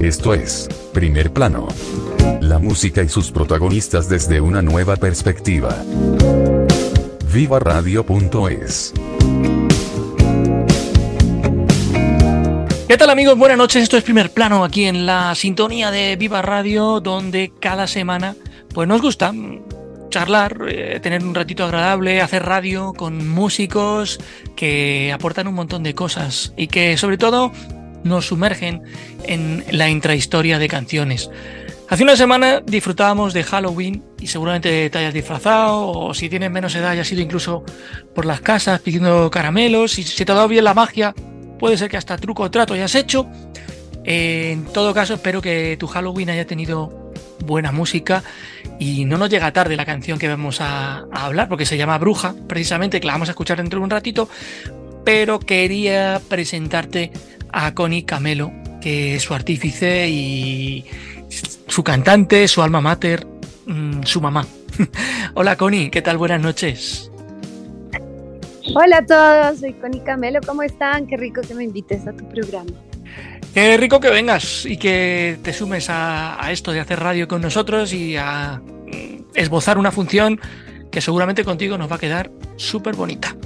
Esto es Primer Plano. La música y sus protagonistas desde una nueva perspectiva. Vivaradio.es ¿Qué tal amigos? Buenas noches, esto es Primer Plano aquí en la sintonía de Viva Radio, donde cada semana pues nos gusta charlar, eh, tener un ratito agradable, hacer radio con músicos que aportan un montón de cosas y que sobre todo nos sumergen en la intrahistoria de canciones. Hace una semana disfrutábamos de Halloween y seguramente te hayas disfrazado o si tienes menos edad ya has ido incluso por las casas pidiendo caramelos si te ha dado bien la magia puede ser que hasta truco o trato hayas hecho. en todo caso espero que tu Halloween haya tenido buena música y no nos llega tarde la canción que vamos a, a hablar porque se llama Bruja precisamente que la vamos a escuchar dentro de un ratito pero quería presentarte a Connie Camelo que es su artífice y su cantante, su alma mater, mmm, su mamá. Hola Connie, ¿qué tal? Buenas noches. Hola a todos, soy Connie Camelo, ¿cómo están? Qué rico que me invites a tu programa. Qué rico que vengas y que te sumes a, a esto de hacer radio con nosotros y a mm, esbozar una función que seguramente contigo nos va a quedar súper bonita.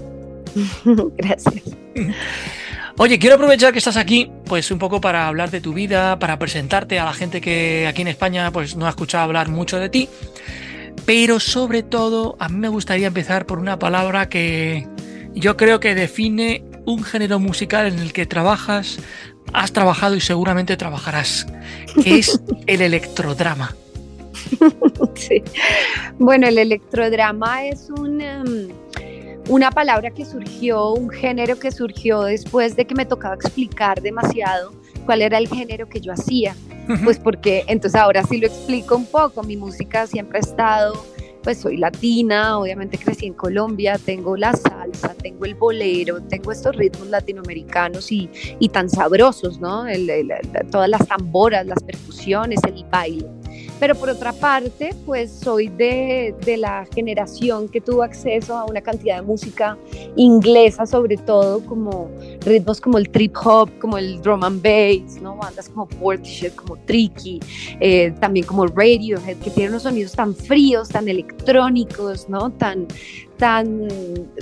Gracias. Oye, quiero aprovechar que estás aquí, pues un poco para hablar de tu vida, para presentarte a la gente que aquí en España pues no ha escuchado hablar mucho de ti. Pero sobre todo, a mí me gustaría empezar por una palabra que yo creo que define un género musical en el que trabajas, has trabajado y seguramente trabajarás, que es el electrodrama. Sí. Bueno, el electrodrama es un... Um una palabra que surgió, un género que surgió después de que me tocaba explicar demasiado cuál era el género que yo hacía. Pues porque entonces ahora sí lo explico un poco. Mi música siempre ha estado, pues soy latina, obviamente crecí en Colombia, tengo la salsa, tengo el bolero, tengo estos ritmos latinoamericanos y, y tan sabrosos, ¿no? El, el, todas las tamboras, las percusiones, el baile. Pero por otra parte, pues soy de, de, la generación que tuvo acceso a una cantidad de música inglesa, sobre todo como ritmos como el trip hop, como el drum and bass, ¿no? bandas como Portishead, como Tricky, eh, también como Radiohead, que tienen unos sonidos tan fríos, tan electrónicos, ¿no? tan, tan,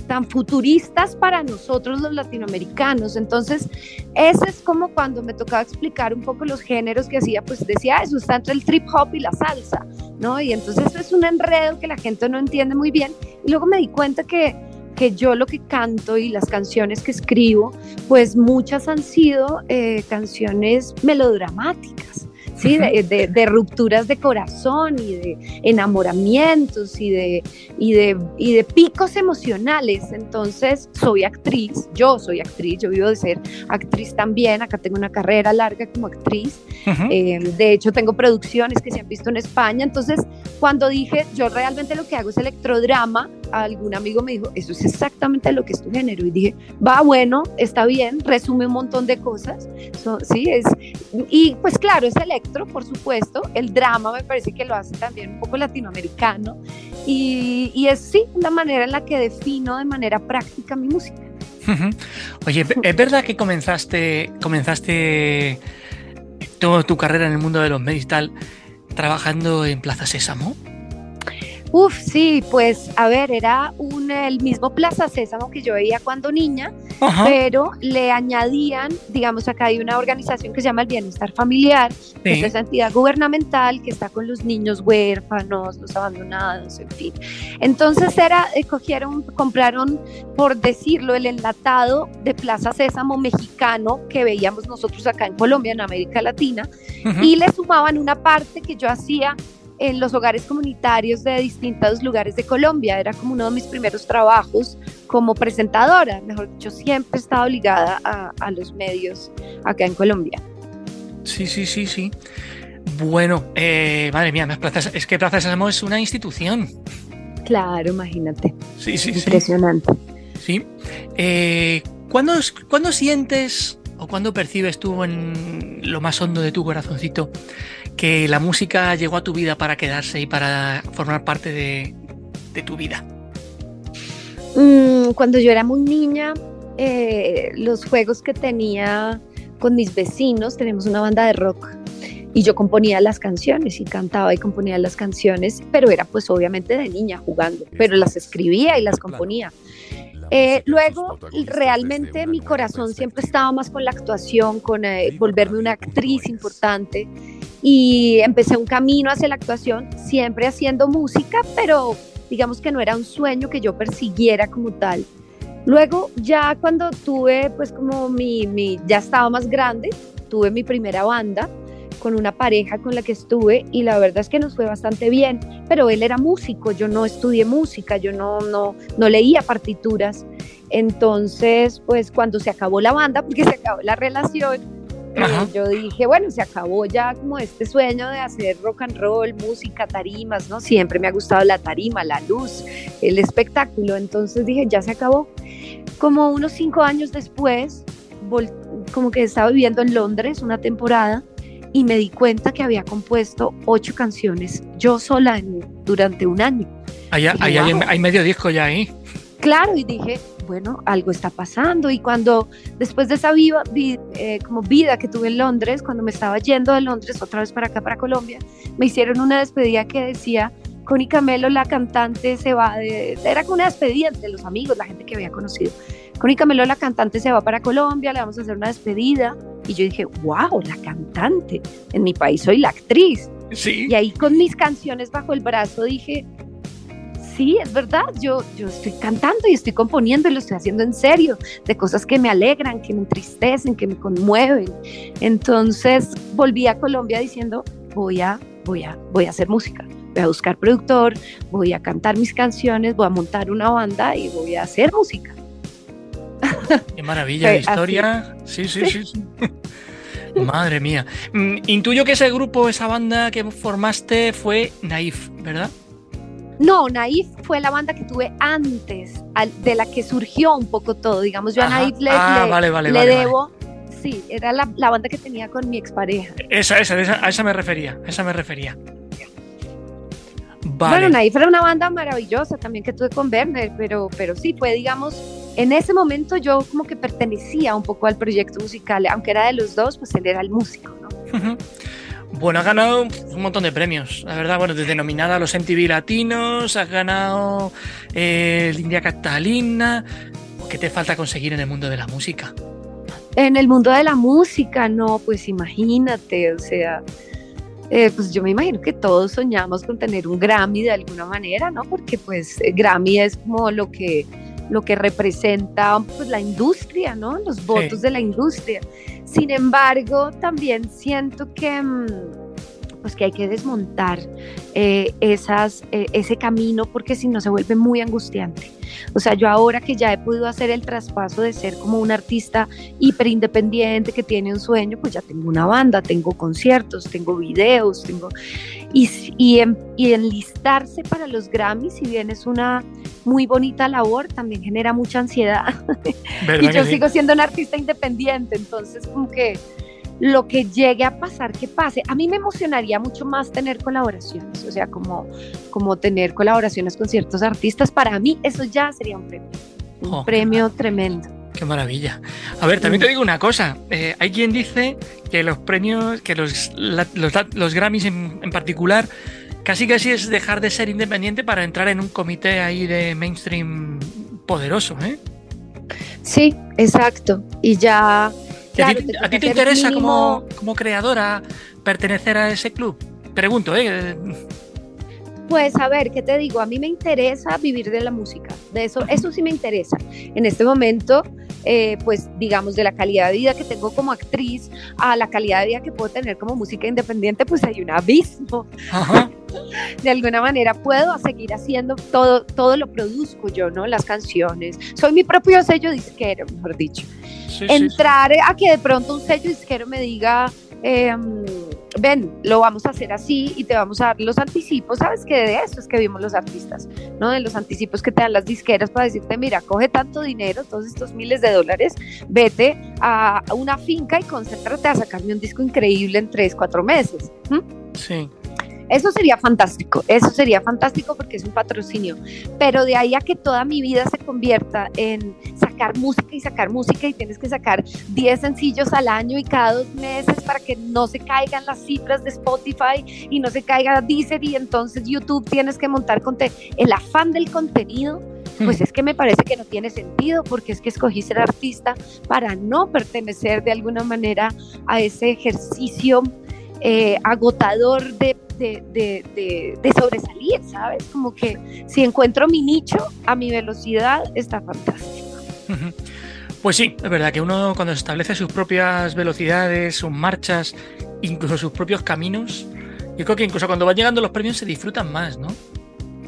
tan futuristas para nosotros los latinoamericanos. Entonces, ese es como cuando me tocaba explicar un poco los géneros que hacía, pues decía, eso está entre el trip hop y la salsa, ¿no? Y entonces eso es un enredo que la gente no entiende muy bien. Y luego me di cuenta que, que yo lo que canto y las canciones que escribo, pues muchas han sido eh, canciones melodramáticas. ¿Sí? De, de, de, rupturas de corazón y de enamoramientos y de, y, de, y de picos emocionales. Entonces, soy actriz, yo soy actriz, yo vivo de ser actriz también, acá tengo una carrera larga como actriz, uh -huh. eh, de hecho tengo producciones que se han visto en España, entonces cuando dije, yo realmente lo que hago es electrodrama, algún amigo me dijo, eso es exactamente lo que es tu género. Y dije, va, bueno, está bien, resume un montón de cosas. So, sí, es, y pues claro, es electro, por supuesto. El drama me parece que lo hace también un poco latinoamericano. Y, y es sí, la manera en la que defino de manera práctica mi música. Oye, ¿es verdad que comenzaste, comenzaste toda tu carrera en el mundo de los medios y tal trabajando en Plaza Sésamo? Uf, sí, pues a ver, era un, el mismo Plaza Sésamo que yo veía cuando niña, Ajá. pero le añadían, digamos, acá hay una organización que se llama el Bienestar Familiar, sí. que es esa entidad gubernamental que está con los niños huérfanos, los abandonados, en fin. Entonces era, eh, cogieron, compraron, por decirlo, el enlatado de Plaza Sésamo mexicano que veíamos nosotros acá en Colombia, en América Latina, -huh. y le sumaban una parte que yo hacía en los hogares comunitarios de distintos lugares de Colombia. Era como uno de mis primeros trabajos como presentadora. Mejor dicho, siempre he estado ligada a, los medios acá en Colombia. Sí, sí, sí, sí. Bueno, eh, madre mía, es que Plaza Sésamo es una institución. Claro, imagínate. Sí, sí, Impresionante. Sí. Eh, ¿cuándo, ¿Cuándo sientes o cuándo percibes tú en lo más hondo de tu corazoncito que la música llegó a tu vida para quedarse y para formar parte de, tu vida? Mm, cuando yo era muy niña, eh, los juegos que tenía con mis vecinos, tenemos una banda de rock y yo componía las canciones y cantaba y componía las canciones, pero era pues obviamente de niña jugando, pero las escribía y las componía. Eh, luego, realmente mi corazón siempre estaba más con la actuación, con eh, volverme una actriz importante y empecé un camino hacia la actuación, siempre haciendo música, pero digamos que no era un sueño que yo persiguiera como tal. Luego, ya cuando tuve, pues como mi, mi ya estaba más grande, tuve mi primera banda con una pareja con la que estuve y la verdad es que nos fue bastante bien, pero él era músico, yo no estudié música, yo no, no, no leía partituras. Entonces, pues cuando se acabó la banda, porque se acabó la relación, eh, yo dije, bueno, se acabó ya como este sueño de hacer rock and roll, música, tarimas, ¿no? Siempre me ha gustado la tarima, la luz, el espectáculo. Entonces dije, ya se acabó. Como unos cinco años después, como que estaba viviendo en Londres una temporada y me di cuenta que había compuesto ocho canciones yo sola durante un año. Hay, hay, medio disco ya ahí. Claro, y dije, bueno, algo está pasando. Y cuando, después de esa viva, eh, como vida que tuve en Londres, cuando me estaba yendo de Londres otra vez para acá, para Colombia, me hicieron una despedida que decía, Connie Camelo, la cantante, se va de... Era como una despedida de los amigos, la gente que había conocido. Connie Camelo, la cantante, se va para Colombia, le vamos a hacer una despedida. Y yo dije, wow, la cantante. En mi país soy la actriz. Sí. Y ahí con mis canciones bajo el brazo dije, sí, es verdad, yo, yo estoy cantando y estoy componiendo y lo estoy haciendo en serio, de cosas que me alegran, que me entristecen, que me conmueven. Entonces volví a Colombia diciendo, voy a, voy a, voy a hacer música. Voy a buscar productor, voy a cantar mis canciones, voy a montar una banda y voy a hacer música. Qué maravilla de historia. Sí, sí, sí. sí. Madre mía. Mm, intuyo que ese grupo, esa banda que formaste fue Naif, ¿verdad? No, Naif fue la banda que tuve antes, de la que surgió un poco todo. Digamos, yo a Naif le, ah, debo. Sí, era la, banda que tenía con mi expareja. Esa, esa, esa, a esa me refería, a esa me refería. Bueno, Naif era una banda maravillosa también que tuve con Werner, pero, pero sí, fue, digamos, en ese momento yo como que pertenecía un poco al proyecto musical, aunque era de los dos, pues él era el músico, ¿no? Bueno, has ganado un montón de premios, la verdad. Bueno, desde nominada a los MTV Latinos, has ganado eh, India Catalina. ¿Qué te falta conseguir en el mundo de la música? En el mundo de la música, no, pues imagínate, o sea, eh, pues yo me imagino que todos soñamos con tener un Grammy de alguna manera, ¿no? Porque pues Grammy es como lo que lo que representa pues, la industria, ¿no? Los votos de la industria. Sin embargo, también siento que, mm, pues, que hay que desmontar eh, esas, eh, ese camino porque si no se vuelve muy angustiante. O sea, yo ahora que ya he podido hacer el traspaso de ser como un artista hiper independiente que tiene un sueño, pues ya tengo una banda, tengo conciertos, tengo videos, tengo... Y, y, y enlistarse para los Grammys, si bien es una muy bonita labor, también genera mucha ansiedad. y yo sigo siendo un artista independiente, entonces como que lo que llegue a pasar, que pase. A mí me emocionaría mucho más tener colaboraciones, o sea, como, como tener colaboraciones con ciertos artistas. Para mí eso ya sería un premio, un oh, premio tremendo. Qué maravilla. A ver, también te digo una cosa. Eh, hay quien dice que los premios, que los, los, Grammys en, en particular, casi casi es dejar de ser independiente para entrar en un comité ahí de mainstream poderoso, ¿eh? Sí, exacto. Y ya... ¿A, ti, te interesa como, como creadora pertenecer a ese club? Pregunto, ¿eh? Pues a ver, ¿qué te digo? A mí me interesa vivir de la música, de eso, eso sí me interesa. En este momento eh, pues digamos, de la calidad de vida que tengo como actriz a la calidad de vida que puedo tener como música independiente, pues hay un abismo. de alguna manera puedo seguir haciendo todo, todo lo produzco yo, ¿no? Las canciones. Soy mi propio sello disquero, mejor dicho. Entrar a que de pronto un sello disquero me diga, em, ven, lo vamos a hacer así y te vamos a dar los anticipos, sabes que de eso es que vimos los artistas, ¿no? De los anticipos que te dan las disqueras para decirte, mira, coge tanto dinero, todos estos miles de dólares, vete a una finca y concéntrate a sacarme un disco increíble en tres, cuatro meses. Sí. Eso sería fantástico, eso sería fantástico porque es un patrocinio, pero de ahí a que toda mi vida se convierta en sacar música y sacar música y tienes que sacar 10 sencillos al año y cada dos meses para que no se caigan las cifras de Spotify y no se caiga Deezer y entonces YouTube tienes que montar contenido. El afán del contenido pues hmm. es que me parece que no tiene sentido porque es que escogí ser artista para no pertenecer de alguna manera a ese ejercicio eh, agotador de de, sobresalir, ¿sabes? Como que si encuentro mi nicho a mi velocidad, está fantástico. Pues sí, es verdad que uno cuando se establece sus propias velocidades, sus marchas, incluso sus propios caminos, yo creo que incluso cuando van llegando los premios se disfrutan más, ¿no?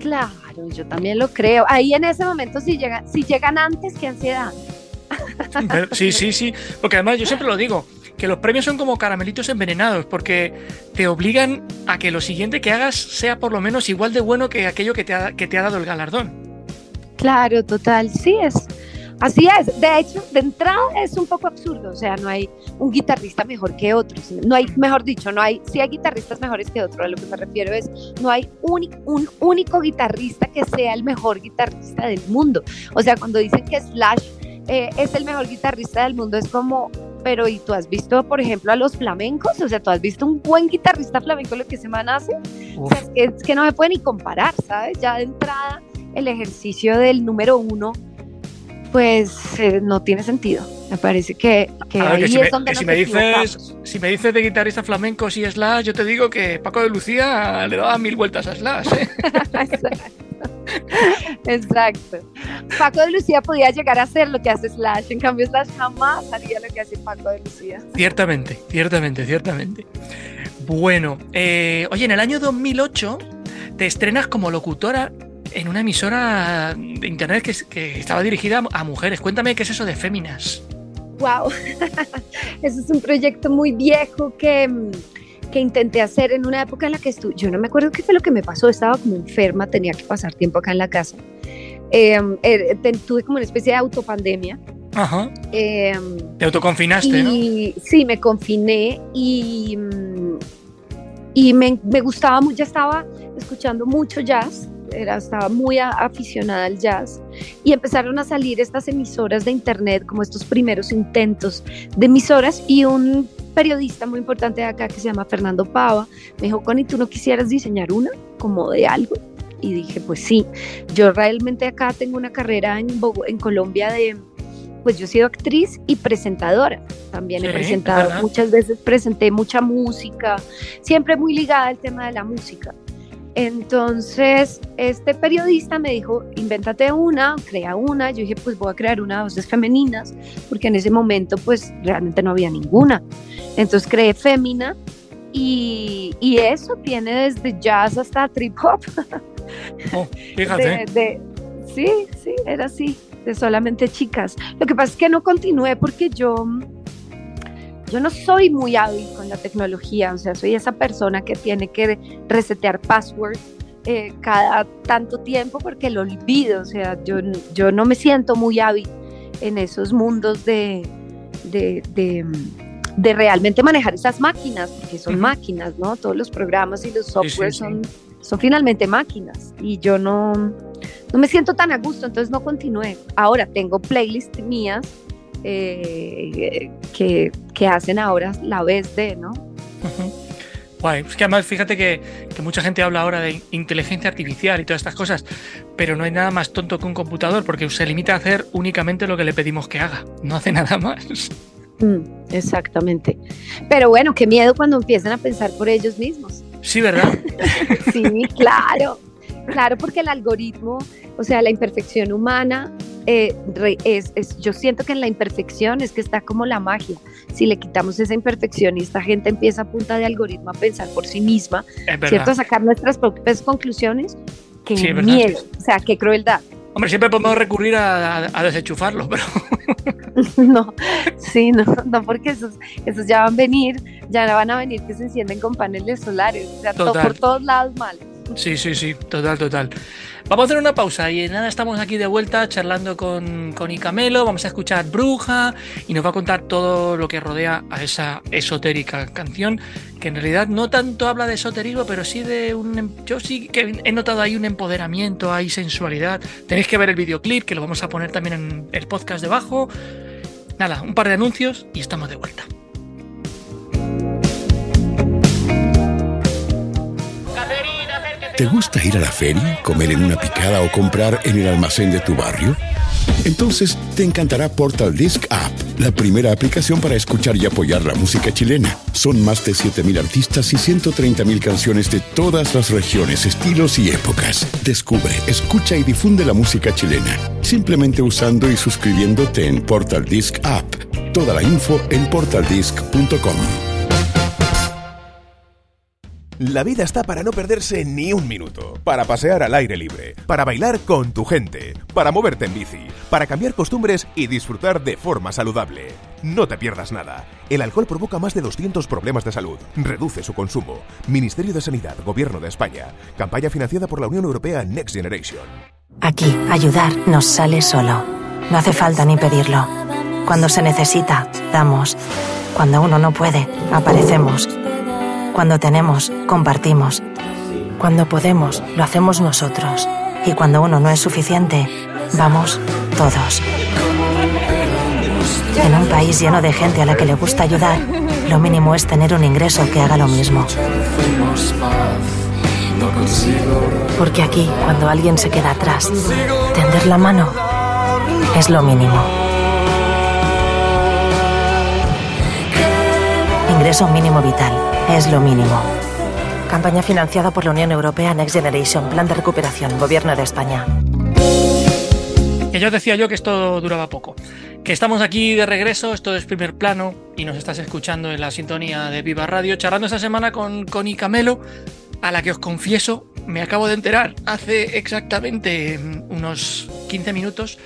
Claro, yo también lo creo. Ahí en ese momento si llegan, si llegan antes, qué ansiedad. Sí, sí, sí, porque además yo siempre lo digo, que los premios son como caramelitos envenenados, porque te obligan a que lo siguiente que hagas sea por lo menos igual de bueno que aquello que te ha, que te ha dado el galardón. Claro, total, sí es. Así es, de hecho, de entrada es un poco absurdo, o sea, no hay un guitarrista mejor que otro, no hay, mejor dicho, no hay, sí hay guitarristas mejores que otro, a lo que me refiero es, no hay un, un único guitarrista que sea el mejor guitarrista del mundo, o sea, cuando dicen que Slash eh, es el mejor guitarrista del mundo, es como, pero ¿y tú has visto, por ejemplo, a los flamencos? O sea, ¿tú has visto un buen guitarrista flamenco lo que se man hace? O sea, es que, no me puede ni comparar, ¿sabes? Ya de entrada, el ejercicio del número uno, pues eh, no tiene sentido. Me parece que, ahí si es me, donde si me dices Si me dices de guitarrista flamenco y Slash, yo te digo que Paco de Lucía le daba mil vueltas a Slash. ¿eh? Exacto. Paco de Lucía podía llegar a hacer lo que hace Slash, en cambio Slash jamás haría lo que hace Paco de Lucía. Ciertamente, ciertamente, ciertamente. Bueno, eh, oye, en el año 2008 te estrenas como locutora en una emisora de internet que, que estaba dirigida a mujeres. Cuéntame qué es eso de Féminas. Wow, eso es un proyecto muy viejo que que intenté hacer en una época en la que estuve, yo no me acuerdo qué fue lo que me pasó, estaba como enferma, tenía que pasar tiempo acá en la casa. Em, er, tuve como una especie de autopandemia. Ajá. Em, Te autoconfinaste, y, Sí, me confiné y, y me, me gustaba mucho, ya estaba escuchando mucho jazz, era, estaba muy aficionada al jazz y empezaron a salir estas emisoras de internet, como estos primeros intentos de emisoras y un periodista muy importante de acá que se llama Fernando Pava, me dijo, Connie, ¿tú no quisieras diseñar una como de algo? Y dije, pues sí, yo realmente acá tengo una carrera en, en Colombia de, pues yo he sido actriz y presentadora. También he presentado, muchas veces presenté mucha música, siempre muy ligada al tema de la música. Entonces, este periodista me dijo, invéntate una, crea una. Yo dije, pues voy a crear una de voces femeninas, porque en ese momento, pues realmente no había ninguna. Entonces creé Fémina y, y eso tiene desde jazz hasta trip hop. Oh, fíjate. sí, sí, era así, de solamente chicas. Lo que pasa es que no continué porque yo yo no soy muy hábil con la tecnología, o sea, soy esa persona que tiene que resetear passwords eh, cada tanto tiempo porque lo olvido, o sea, yo, yo no me siento muy hábil en esos mundos de, de, realmente manejar esas máquinas, porque son máquinas, ¿no? Todos los programas y los softwares Son, son finalmente máquinas y yo no, no me siento tan a gusto, entonces no continué. Ahora tengo playlists mías eh, que, que, hacen ahora la vez de, ¿no? Guay, es que además fíjate que, que, mucha gente habla ahora de inteligencia artificial y todas estas cosas, pero no hay nada más tonto que un computador porque se limita a hacer únicamente lo que le pedimos que haga, no hace nada más. Mm, exactamente. Pero bueno, qué miedo cuando empiezan a pensar por ellos mismos. Sí, ¿verdad? sí, claro. Claro, porque el algoritmo, o sea, la imperfección humana eh, es, yo siento que en la imperfección es que está como la magia. Si le quitamos esa imperfección y esta gente empieza a punta de algoritmo a pensar por sí misma, ¿cierto? A sacar nuestras propias conclusiones, qué miedo, o sea, qué crueldad. Hombre, siempre podemos recurrir a, a, desenchufarlo, pero... no, sí, no, no, porque esos, esos ya van a venir, ya van a venir que se encienden con paneles solares, o sea, por todos lados mal. Sí, sí, sí, total, total. Vamos a hacer una pausa y nada, estamos aquí de vuelta charlando con, con Icamelo, vamos a escuchar Bruja y nos va a contar todo lo que rodea a esa esotérica canción, que en realidad no tanto habla de esoterismo, pero sí de un... Em, yo sí que he notado ahí un empoderamiento, hay sensualidad. Tenéis que ver el videoclip, que lo vamos a poner también en el podcast debajo. Nada, un par de anuncios y estamos de vuelta. ¿Te gusta ir a la feria, comer en una picada o comprar en el almacén de tu barrio? Entonces te encantará Portal Disc App, la primera aplicación para escuchar y apoyar la música chilena. Son más de 7.000 artistas y 130.000 canciones de todas las regiones, estilos y épocas. Descubre, escucha y difunde la música chilena, simplemente usando y suscribiéndote en Portal Disc App. Toda la info en portaldisc.com. La vida está para no perderse ni un minuto, para pasear al aire libre, para bailar con tu gente, para moverte en bici, para cambiar costumbres y disfrutar de forma saludable. No te pierdas nada. El alcohol provoca más de 200 problemas de salud. Reduce su consumo. Ministerio de Sanidad, Gobierno de España. Campaña financiada por la Unión Europea Next Generation. Aquí, ayudar nos sale solo. No hace falta ni pedirlo. Cuando se necesita, damos. Cuando uno no puede, aparecemos. Cuando tenemos, compartimos. Cuando podemos, lo hacemos nosotros. Y cuando uno no es suficiente, vamos todos. En un país lleno de gente a la que le gusta ayudar, lo mínimo es tener un ingreso que haga lo mismo. Porque aquí, cuando alguien se queda atrás, tender la mano es lo mínimo. Ingreso mínimo vital es lo mínimo. Campaña financiada por la Unión Europea Next Generation, Plan de Recuperación, Gobierno de España. Que yo decía yo que esto duraba poco. Que estamos aquí de regreso, esto es primer plano y nos estás escuchando en la sintonía de Viva Radio, charlando esta semana con, con Icamelo, a la que os confieso, me acabo de enterar hace exactamente unos 15 minutos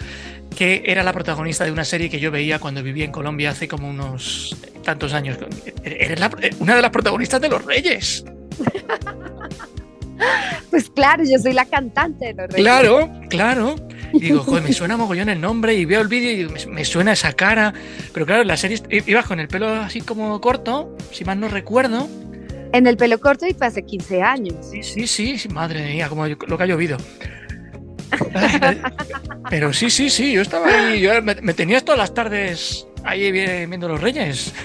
que era la protagonista de una serie que yo veía cuando vivía en Colombia hace como unos tantos años. Eres una de las protagonistas de Los Reyes. Pues claro, yo soy la cantante de Los Reyes. Claro, claro. Y digo, joder, me suena mogollón el nombre y veo el vídeo y me, suena esa cara. Pero claro, la serie ibas con el pelo así como corto, si mal no recuerdo. En el pelo corto y fue hace 15 años. Sí, sí, sí, madre mía, como lo que ha llovido. Pero sí, sí, sí, yo estaba ahí, yo me, tenías todas las tardes ahí viendo los Reyes.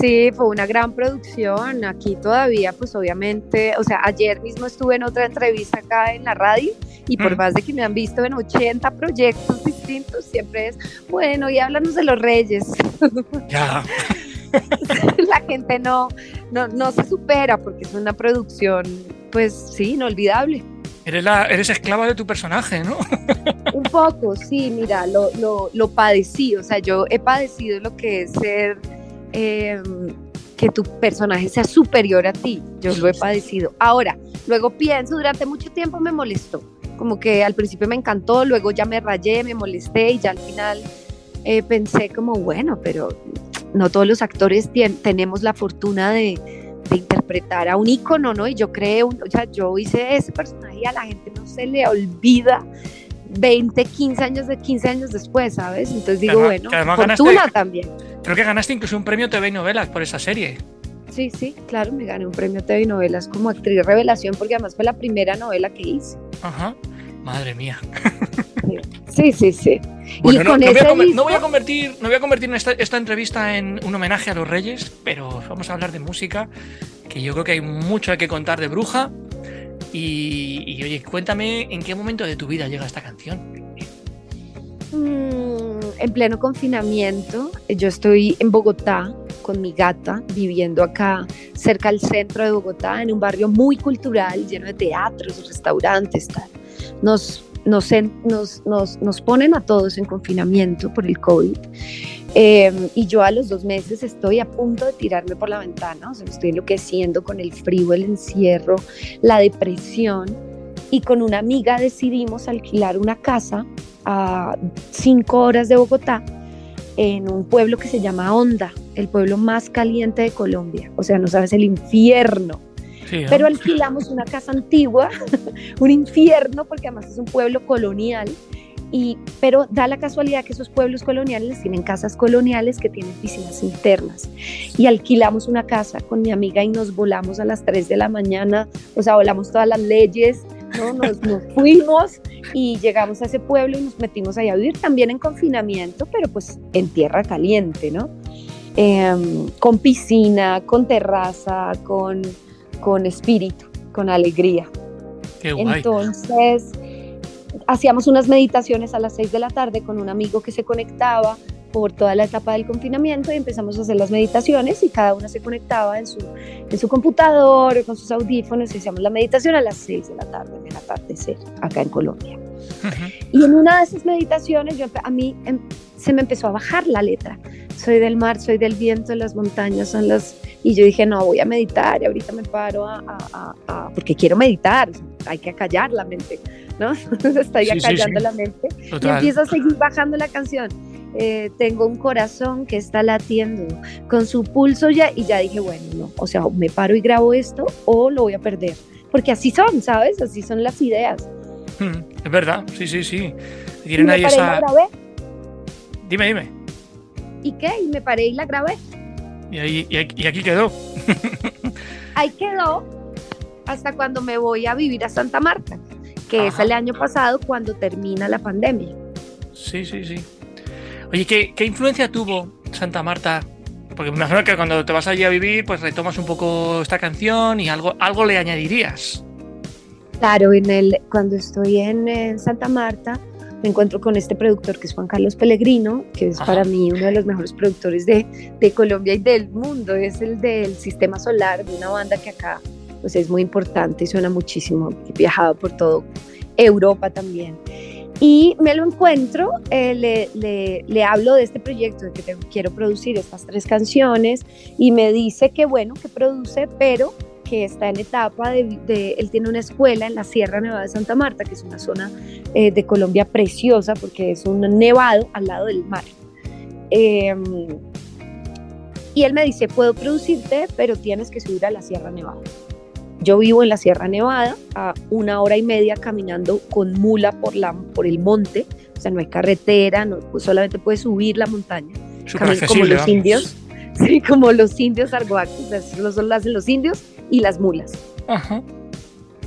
Sí, fue una gran producción. Aquí todavía, pues obviamente, o sea, ayer mismo estuve en otra entrevista acá en la radio y por mm. más de que me han visto en 80 proyectos distintos, siempre es, bueno, y háblanos de los Reyes. Ya. la gente no, no, no se supera porque es una producción, pues sí, inolvidable. Eres, la, eres esclava de tu personaje, ¿no? Un poco, sí, mira, lo, lo, lo, padecí, o sea, yo he padecido lo que es ser, em, que tu personaje sea superior a ti, yo lo he padecido. Ahora, luego pienso, durante mucho tiempo me molestó, como que al principio me encantó, luego ya me rayé, me molesté y ya al final eh, pensé como, bueno, pero no todos los actores tenemos la fortuna de de interpretar a un ícono, ¿no? Y yo creo, o sea, yo hice ese personaje y a la gente no se le olvida 20, 15 años, de 15 años después, ¿sabes? Entonces digo, bueno, fortuna también. Creo que ganaste incluso un premio TV y novelas por esa serie. Sí, sí, claro, me gané un premio TV y novelas como actriz revelación porque además fue la primera novela que hice. Ajá, madre mía. Sí, sí, sí. Bueno, no, voy a convertir, no voy a convertir esta, esta, entrevista en un homenaje a los Reyes, pero vamos a hablar de música, que yo creo que hay mucho que contar de Bruja. Y, oye, cuéntame en qué momento de tu vida llega esta canción. Mm, en pleno confinamiento, yo estoy en Bogotá con mi gata, viviendo acá cerca del centro de Bogotá, en un barrio muy cultural, lleno de teatros, restaurantes, tal nos nos, nos, nos, nos, ponen a todos en confinamiento por el COVID. Em, y yo a los dos meses estoy a punto de tirarme por la ventana, o sea, estoy enloqueciendo con el frío, el encierro, la depresión. Y con una amiga decidimos alquilar una casa a cinco horas de Bogotá en un pueblo que se llama Honda, el pueblo más caliente de Colombia. O sea, no sabes el infierno. Pero alquilamos una casa antigua, un infierno, porque además es un pueblo colonial. Y, pero da la casualidad que esos pueblos coloniales tienen casas coloniales que tienen piscinas internas. Y alquilamos una casa con mi amiga y nos volamos a las 3 de la mañana, o sea, volamos todas las leyes, ¿no? nos, nos fuimos y llegamos a ese pueblo y nos metimos allá a vivir también en confinamiento, pero pues en tierra caliente, ¿no? Em, con piscina, con terraza, con con espíritu, con alegría. Qué guay. Entonces, hacíamos unas meditaciones a las 6 de la tarde con un amigo que se conectaba por toda la etapa del confinamiento y empezamos a hacer las meditaciones y cada una se conectaba en su, en su computador o con sus audífonos y hacíamos la meditación a las 6 de la tarde, en el atardecer, acá en Colombia. Y en una de esas meditaciones yo, a mí em, se me empezó a bajar la letra. Soy del mar, soy del viento, las montañas son las y yo dije, no, voy a meditar y ahorita me paro a, porque quiero meditar, hay que acallar la mente, ¿no? Estoy acallando la mente y empiezo a seguir bajando la canción. Eh, tengo un corazón que está latiendo con su pulso ya y ya dije, bueno, no, o sea, me paro y grabo esto o lo voy a perder, porque así son, ¿sabes? Así son las ideas. Hmm, es verdad, sí, sí, sí. Tienen ahí esa... Dime, dime. ¿Y qué? Y me paré y la grabé. Y, ahí, y, aquí quedó. ahí quedó hasta cuando me voy a vivir a Santa Marta, que es el año pasado cuando termina la pandemia. Sí, sí, sí. Oye, ¿qué, ¿qué, influencia tuvo Santa Marta? Porque me imagino que cuando te vas allí a vivir, pues retomas un poco esta canción y algo, algo le añadirías. Claro, en el, cuando estoy en Santa Marta, me encuentro con este productor que es Juan Carlos Pellegrino, que es para mí uno de los mejores productores de, de, Colombia y del mundo, es el del Sistema Solar, de una banda que acá pues es muy importante y suena muchísimo, he viajado por todo Europa también. Y me lo encuentro, eh, le, le, le, hablo de este proyecto, de que quiero producir estas tres canciones y me dice que bueno, que produce, pero que está en etapa de, él tiene una escuela en la Sierra Nevada de Santa Marta, que es una zona eh, de Colombia preciosa porque es un nevado al lado del mar. Em, y él me dice, puedo producirte, pero tienes que subir a la Sierra Nevada. Yo vivo en la Sierra Nevada, a una hora y media caminando con mula por, la, por el monte, o sea, no hay carretera, no, pues solamente puedes subir la montaña, como los indios, sí, como los indios argoacos, eso lo hacen los indios y las mulas.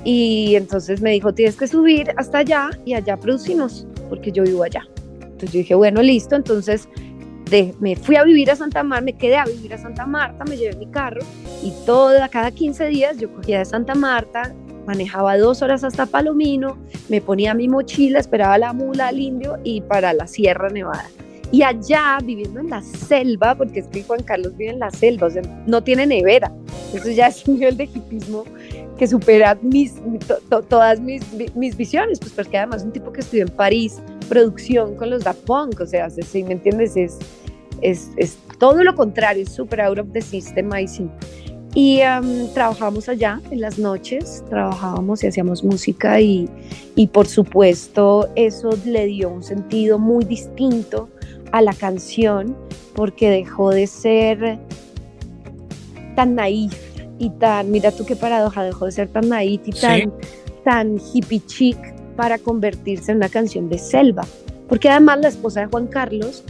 Y entonces me dijo, tienes que subir hasta allá y allá producimos, porque yo vivo allá. Entonces yo dije, bueno, listo, entonces de, me fui a vivir a Santa Marta, me quedé a vivir a Santa Marta, me llevé mi carro y toda, cada 15 días yo cogía de Santa Marta, manejaba dos horas hasta Palomino, me ponía mi mochila, esperaba la mula al indio y para la Sierra Nevada. Y allá, viviendo en la selva, porque es que Juan Carlos vive en la selva, o sea, no tiene nevera. Eso ya es un nivel de hipismo que supera mis, todas mis, mis, visiones, pues porque además un tipo que estudió en París, producción con los Da Punk, o sea, si me entiendes, es, es, es todo lo contrario, es súper out of the system, ahí sí. Y um, trabajábamos allá en las noches, trabajábamos y hacíamos música y, y por supuesto eso le dio un sentido muy distinto a la canción porque dejó de ser tan naif y tan, mira tú qué paradoja, dejó de ser tan naif y tan, tan hippie chic para convertirse en una canción de selva. Porque además la esposa de Juan Carlos,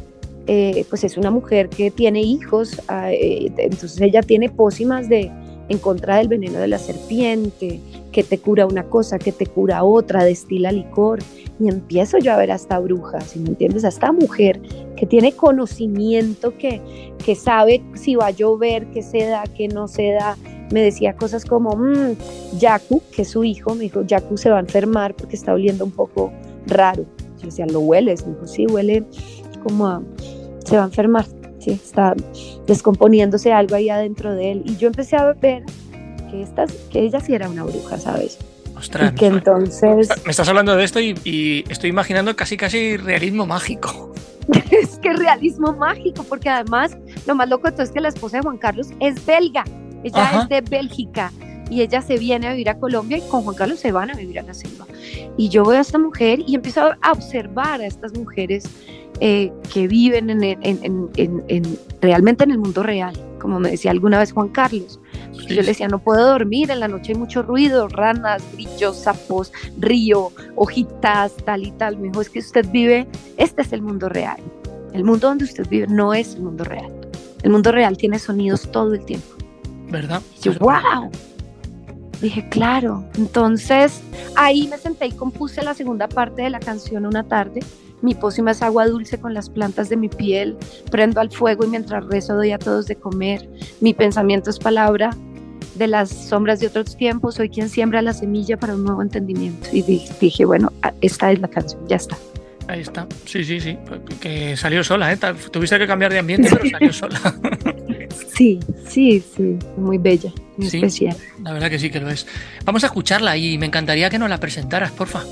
eh, pues es una mujer que tiene hijos, ah, eh, entonces ella tiene pócimas de en contra del veneno de la serpiente, que te cura una cosa, que te cura otra, destila licor y empiezo yo a ver a esta bruja, si me entiendes, a esta mujer que tiene conocimiento, que, que sabe si va a llover, qué se da, qué no se da. Me decía cosas como, mmm, Yaku, que es su hijo, me dijo, Yaku se va a enfermar porque está oliendo un poco raro. Yo decía, ¿lo hueles? Me dijo, sí, huele como a, se va a enfermar, sí, está descomponiéndose algo ahí adentro de él. Y yo empecé a ver que, estas, que ella sí era una bruja, ¿sabes? Ostras, y que entonces... Me estás hablando de esto y, estoy imaginando casi casi realismo mágico. es que realismo mágico, porque además lo más loco de todo es que la esposa de Juan Carlos es belga, ella es de Bélgica y ella se viene a vivir a Colombia y con Juan Carlos se van a vivir a la selva. Y yo veo a esta mujer y empiezo a observar a estas mujeres eh, que viven en, realmente en el mundo real, como me decía alguna vez Juan Carlos. Yo le decía, no puedo dormir, en la noche hay mucho ruido, ranas, grillos, sapos, río, hojitas, tal y tal. Me dijo, es que usted vive, este es el mundo real. El mundo donde usted vive no es el mundo real. El mundo real tiene sonidos todo el tiempo. ¿Verdad? yo, wow. Dije, claro. Entonces ahí me senté y compuse la segunda parte de la canción una tarde. Mi pócima es agua dulce con las plantas de mi piel. Prendo al fuego y mientras rezo doy a todos de comer. Mi pensamiento es palabra de las sombras de otros tiempos. Soy quien siembra la semilla para un nuevo entendimiento. Y dije, bueno, esta es la canción, ya está. Ahí está. Sí, sí, sí. Que salió sola, ¿eh? Tuviste que cambiar de ambiente, pero salió sola. sí, sí, sí. Muy bella, muy especial. La verdad que sí que lo es. Vamos a escucharla y me encantaría que nos la presentaras, porfa.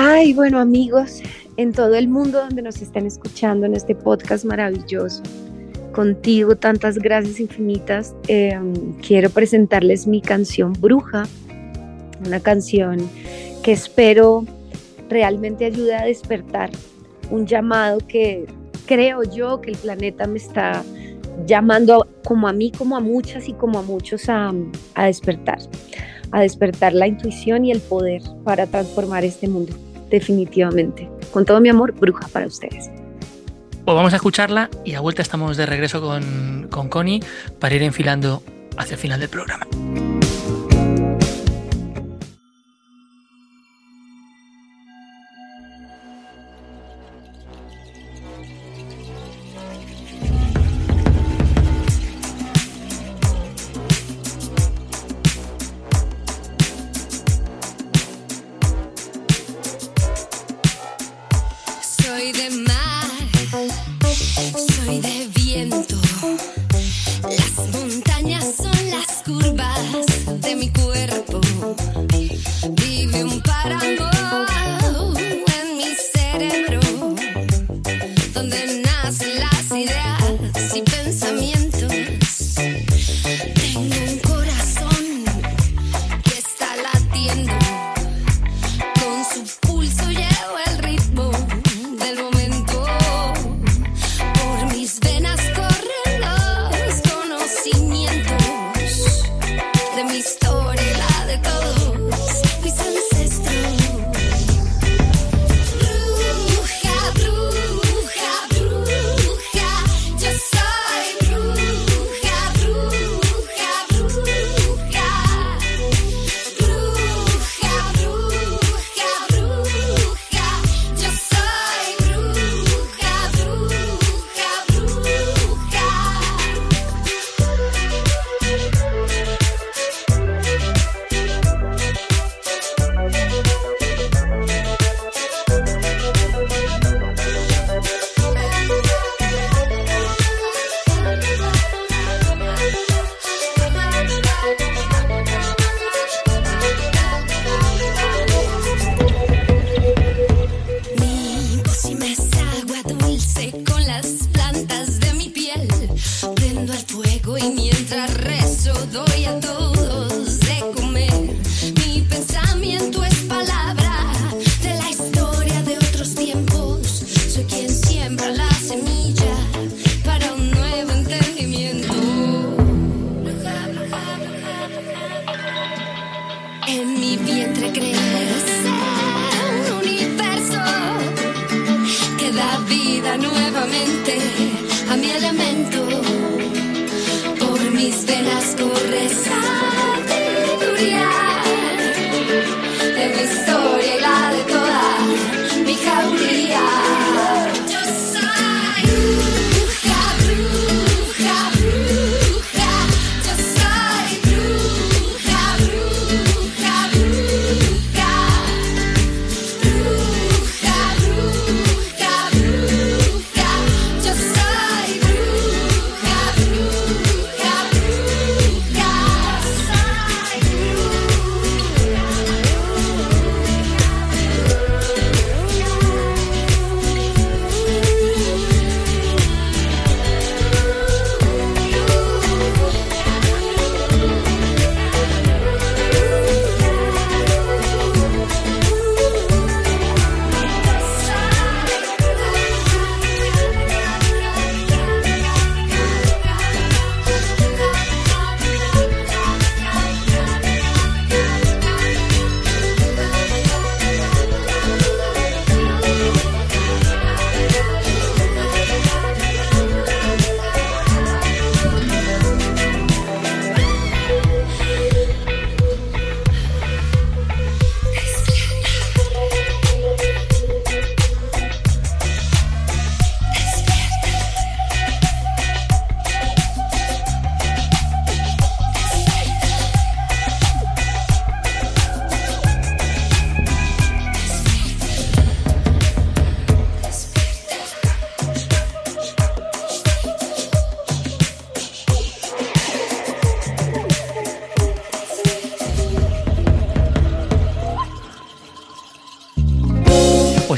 Ay, bueno, amigos, en todo el mundo donde nos estén escuchando en este podcast maravilloso, contigo, tantas gracias infinitas. Em, quiero presentarles mi canción Bruja, una canción que espero realmente ayude a despertar un llamado que creo yo que el planeta me está llamando como a mí, como a muchas y como a muchos a, a despertar, a despertar la intuición y el poder para transformar este mundo, definitivamente. Con todo mi amor, bruja para ustedes. Pues vamos a escucharla y a vuelta estamos de regreso con, con Connie para ir enfilando hacia el final del programa. perguntar a.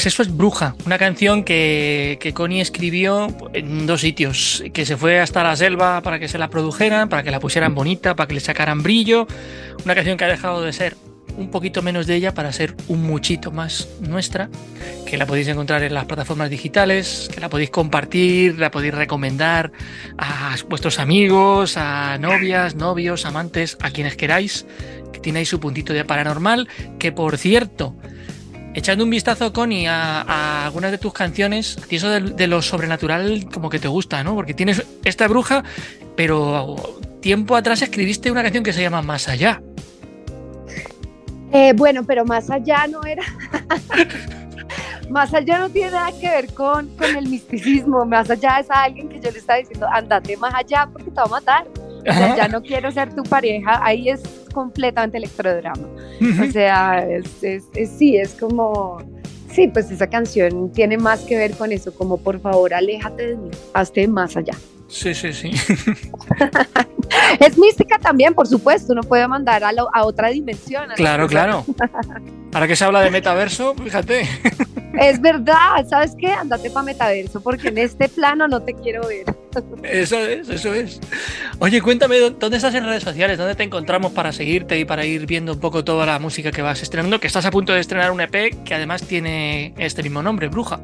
Pues eso es Bruja, una canción que, que Connie escribió en dos sitios, que se fue hasta la selva para que se la produjeran, para que la pusieran bonita, para que le sacaran brillo, una canción que ha dejado de ser un poquito menos de ella para ser un muchito más nuestra, que la podéis encontrar en las plataformas digitales, que la podéis compartir, la podéis recomendar a vuestros amigos, a novias, novios, amantes, a quienes queráis, que tiene su puntito de paranormal, que por cierto, echando un vistazo, Connie, a, algunas de tus canciones, a ti eso de, lo sobrenatural como que te gusta, ¿no? Porque tienes esta bruja, pero tiempo atrás escribiste una canción que se llama Más allá. Eh, bueno, pero más allá no era... más allá no tiene nada que ver con, con el misticismo, más allá es a alguien que yo le estaba diciendo, andate más allá porque te va a matar. O sea, ya no quiero ser tu pareja, ahí es completamente electrodrama. O sea, es, sí, es como, sí, pues esa canción tiene más que ver con eso, como por favor, aléjate de mí, hazte más allá. Sí, sí, sí. es mística también, por supuesto, uno puede mandar a, a otra dimensión. claro, claro. Ahora que se habla de metaverso, fíjate. Es verdad, ¿sabes qué? Andate para metaverso, porque en este plano no te quiero ver. Eso es, eso es. Oye, cuéntame, ¿dónde estás en redes sociales? ¿Dónde te encontramos para seguirte y para ir viendo un poco toda la música que vas estrenando? Que estás a punto de estrenar un EP que además tiene este mismo nombre, Bruja.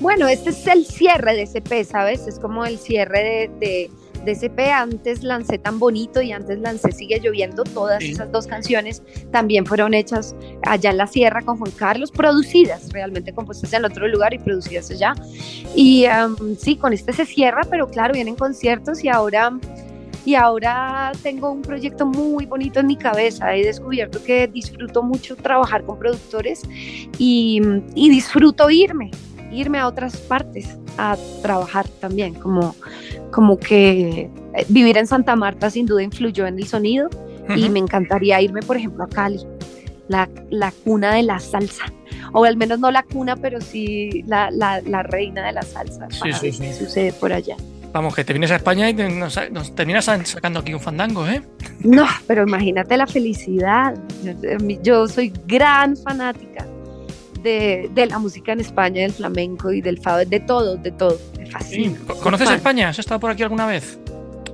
Bueno, este es el cierre de ese EP, ¿sabes? Es como el cierre de DCP antes lancé tan bonito y antes lancé Sigue lloviendo, todas esas dos canciones también fueron hechas allá en la sierra con Juan Carlos, producidas, realmente compuestas en otro lugar y producidas allá. Y sí, con este se cierra, pero claro, vienen conciertos y ahora y ahora tengo un proyecto muy bonito en mi cabeza. He descubierto que disfruto mucho trabajar con productores y, y disfruto irme, irme a otras partes a trabajar también, como, como que eh, vivir en Santa Marta sin duda influyó en el sonido y me encantaría irme, por ejemplo, a Cali, la, la, cuna de la salsa, o al menos no la cuna, pero sí la, la, reina de la salsa, sí, sí, sí. sucede por allá. Vamos, que te vienes a España y nos, terminas sacando aquí un fandango, ¿eh? No, pero imagínate la felicidad. Yo soy gran fanática de, la música en España, del flamenco y del fado, de todo, de todo. Me fascina. ¿Conoces España? ¿Has estado por aquí alguna vez?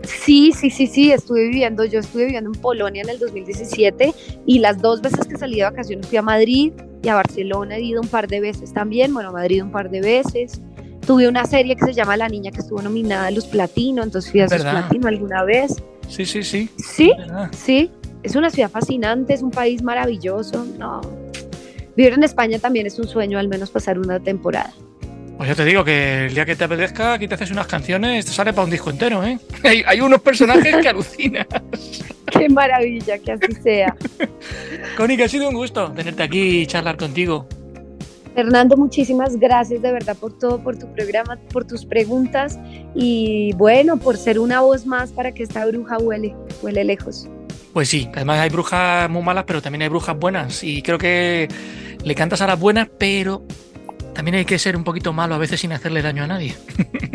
Sí, sí, sí, sí, estuve viviendo, yo estuve viviendo en Polonia en el 2017 y las dos veces que salí de vacaciones fui a Madrid y a Barcelona he ido un par de veces también, bueno, a Madrid un par de veces. Tuve una serie que se llama La Niña que estuvo nominada a los Platino, entonces fui a los Platino alguna vez. Sí, sí, sí. Sí, sí, es una ciudad fascinante, es un país maravilloso, no, Vivir en España también es un sueño, al menos pasar una temporada. Pues yo te digo que el día que te apetezca, aquí te haces unas canciones, te sale para un disco entero, ¿eh? Hay, unos personajes que alucinas. Qué maravilla, que así sea. Connie, que ha sido un gusto tenerte aquí y charlar contigo. Fernando, muchísimas gracias de verdad por todo, por tu programa, por tus preguntas y bueno, por ser una voz más para que esta bruja huele, huele lejos. Pues sí, además hay brujas muy malas, pero también hay brujas buenas y creo que le cantas a las buenas, pero también hay que ser un poquito malo a veces sin hacerle daño a nadie.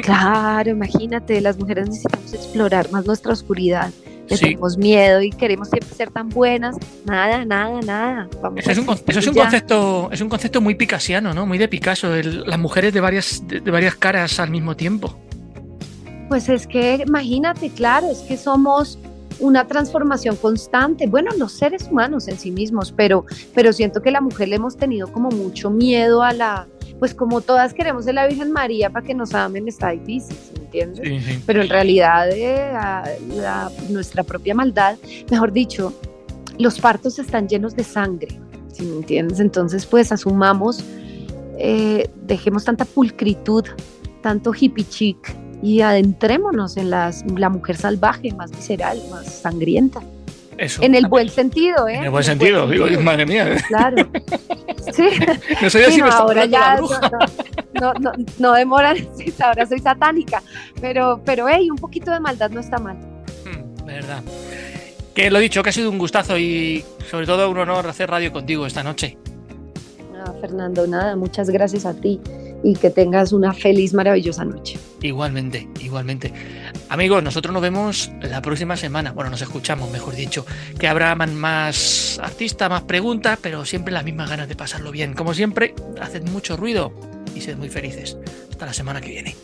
Claro, imagínate, las mujeres necesitamos explorar más nuestra oscuridad. tenemos miedo y queremos siempre ser tan buenas. Nada, nada, nada. eso, es un, concepto, es un concepto muy picasiano, ¿no? Muy de Picasso, las mujeres de varias, de varias caras al mismo tiempo. Pues es que imagínate, claro, es que somos una transformación constante, bueno, los seres humanos en sí mismos, pero, pero siento que la mujer le hemos tenido como mucho miedo a la, pues como todas queremos de la Virgen María para que nos amen, está difícil, ¿me entiendes? Pero en realidad eh, nuestra propia maldad, mejor dicho, los partos están llenos de sangre, ¿sí me entiendes? Entonces, pues asumamos, eh, dejemos tanta pulcritud, tanto hippie chic, y adentrémonos en las, la mujer salvaje, más visceral, más sangrienta. Eso, en el buen sentido, ¿eh? En el buen sentido, digo, madre mía. Claro. Sí. No sabía si me ahora ya no, no, no, demora, ahora soy satánica, pero, pero hey, un poquito de maldad no está mal. Hmm, verdad. Que lo dicho, que ha sido un gustazo y sobre todo un honor hacer radio contigo esta noche. Ah, Fernando, nada, muchas gracias a ti y que tengas una feliz, maravillosa noche. Igualmente, igualmente. Amigos, nosotros nos vemos la próxima semana. Bueno, nos escuchamos, mejor dicho. Que habrá más artistas, más preguntas, pero siempre las mismas ganas de pasarlo bien. Como siempre, haced mucho ruido y sed muy felices. Hasta la semana que viene.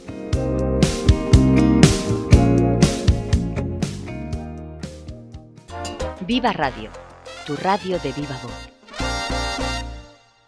Viva Radio, tu radio de viva voz.